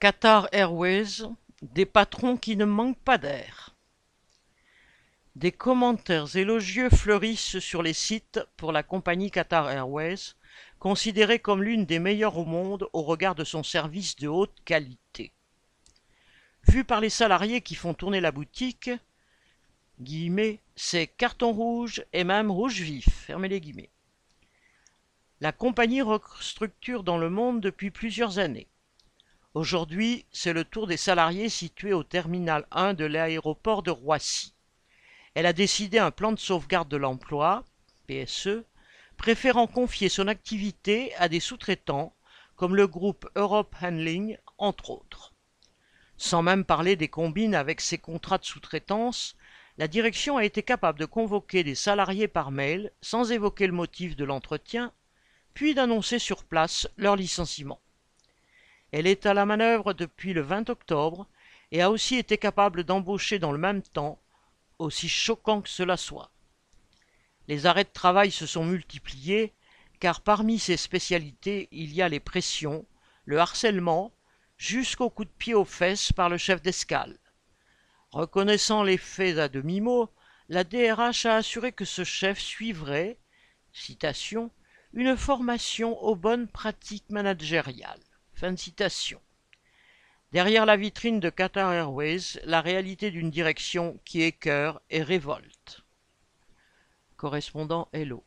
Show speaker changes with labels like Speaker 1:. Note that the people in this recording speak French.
Speaker 1: Qatar Airways, des patrons qui ne manquent pas d'air. Des commentaires élogieux fleurissent sur les sites pour la compagnie Qatar Airways, considérée comme l'une des meilleures au monde au regard de son service de haute qualité. Vu par les salariés qui font tourner la boutique, guillemets, c'est carton rouge et même rouge vif. La compagnie restructure dans le monde depuis plusieurs années. Aujourd'hui, c'est le tour des salariés situés au terminal 1 de l'aéroport de Roissy. Elle a décidé un plan de sauvegarde de l'emploi, PSE, préférant confier son activité à des sous-traitants comme le groupe Europe Handling, entre autres. Sans même parler des combines avec ses contrats de sous-traitance, la direction a été capable de convoquer des salariés par mail sans évoquer le motif de l'entretien, puis d'annoncer sur place leur licenciement. Elle est à la manœuvre depuis le 20 octobre et a aussi été capable d'embaucher dans le même temps, aussi choquant que cela soit. Les arrêts de travail se sont multipliés car parmi ces spécialités il y a les pressions, le harcèlement, jusqu'au coup de pied aux fesses par le chef d'escale. Reconnaissant les faits à demi-mot, la DRH a assuré que ce chef suivrait, citation, une formation aux bonnes pratiques managériales. Fin de citation. Derrière la vitrine de Qatar Airways, la réalité d'une direction qui écœure et révolte. Correspondant Hello.